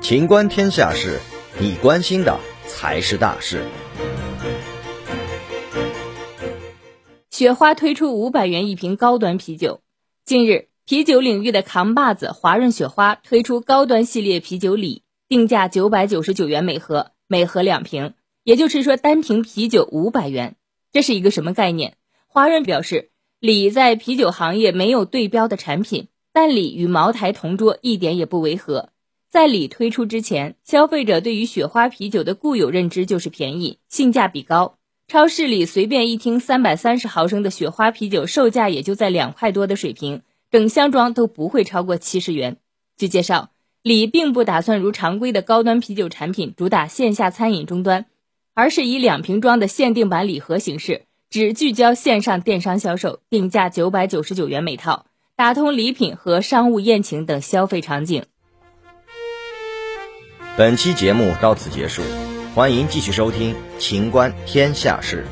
情观天下事，你关心的才是大事。雪花推出五百元一瓶高端啤酒。近日，啤酒领域的扛把子华润雪花推出高端系列啤酒礼，定价九百九十九元每盒，每盒两瓶，也就是说单瓶啤酒五百元。这是一个什么概念？华润表示，礼在啤酒行业没有对标的产品，但礼与茅台同桌一点也不违和。在礼推出之前，消费者对于雪花啤酒的固有认知就是便宜，性价比高。超市里随便一听三百三十毫升的雪花啤酒，售价也就在两块多的水平，整箱装都不会超过七十元。据介绍，礼并不打算如常规的高端啤酒产品主打线下餐饮终端，而是以两瓶装的限定版礼盒形式，只聚焦线上电商销售，定价九百九十九元每套，打通礼品和商务宴请等消费场景。本期节目到此结束，欢迎继续收听《秦观天下事》。